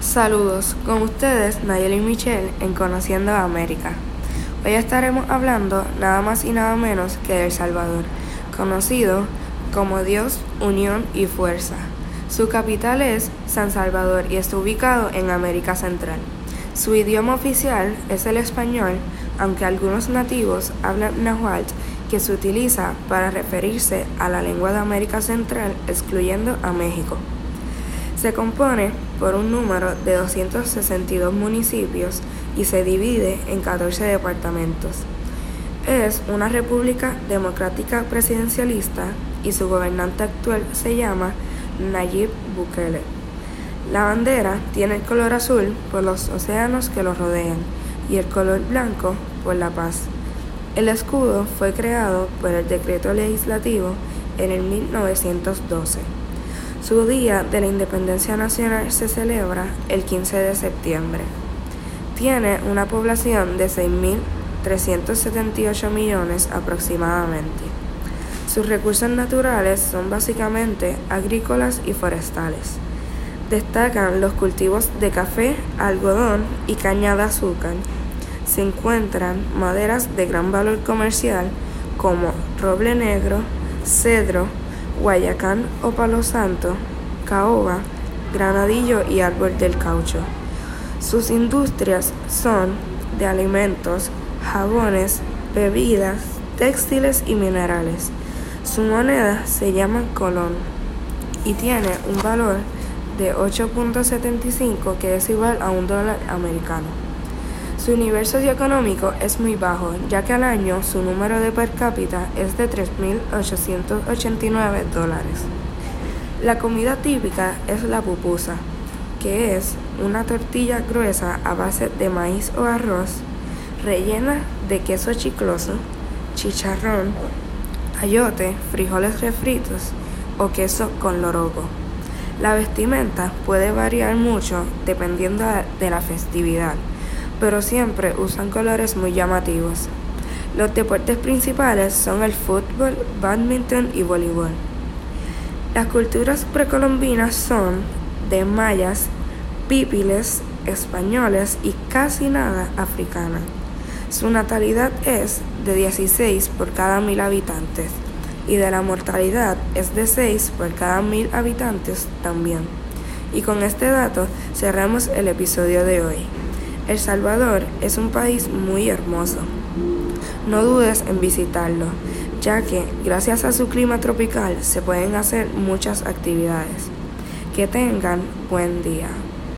Saludos, con ustedes Nayeli Michelle en Conociendo a América. Hoy estaremos hablando nada más y nada menos que de El Salvador, conocido como Dios, Unión y Fuerza. Su capital es San Salvador y está ubicado en América Central. Su idioma oficial es el español, aunque algunos nativos hablan náhuatl que se utiliza para referirse a la lengua de América Central, excluyendo a México. Se compone por un número de 262 municipios y se divide en 14 departamentos. Es una república democrática presidencialista y su gobernante actual se llama Nayib Bukele. La bandera tiene el color azul por los océanos que lo rodean y el color blanco por la paz. El escudo fue creado por el decreto legislativo en el 1912. Su Día de la Independencia Nacional se celebra el 15 de septiembre. Tiene una población de 6.378 millones aproximadamente. Sus recursos naturales son básicamente agrícolas y forestales. Destacan los cultivos de café, algodón y caña de azúcar. Se encuentran maderas de gran valor comercial como roble negro, cedro, Guayacán o Palo Santo, caoba, granadillo y árbol del caucho. Sus industrias son de alimentos, jabones, bebidas, textiles y minerales. Su moneda se llama colón y tiene un valor de 8.75 que es igual a un dólar americano. Su nivel socioeconómico es muy bajo, ya que al año su número de per cápita es de 3.889 dólares. La comida típica es la pupusa, que es una tortilla gruesa a base de maíz o arroz, rellena de queso chicloso, chicharrón, ayote, frijoles refritos o queso con loroco. La vestimenta puede variar mucho dependiendo de la festividad pero siempre usan colores muy llamativos. Los deportes principales son el fútbol, badminton y voleibol. Las culturas precolombinas son de mayas, pípiles, españoles y casi nada africana. Su natalidad es de 16 por cada mil habitantes y de la mortalidad es de 6 por cada mil habitantes también. Y con este dato cerramos el episodio de hoy. El Salvador es un país muy hermoso. No dudes en visitarlo, ya que gracias a su clima tropical se pueden hacer muchas actividades. Que tengan buen día.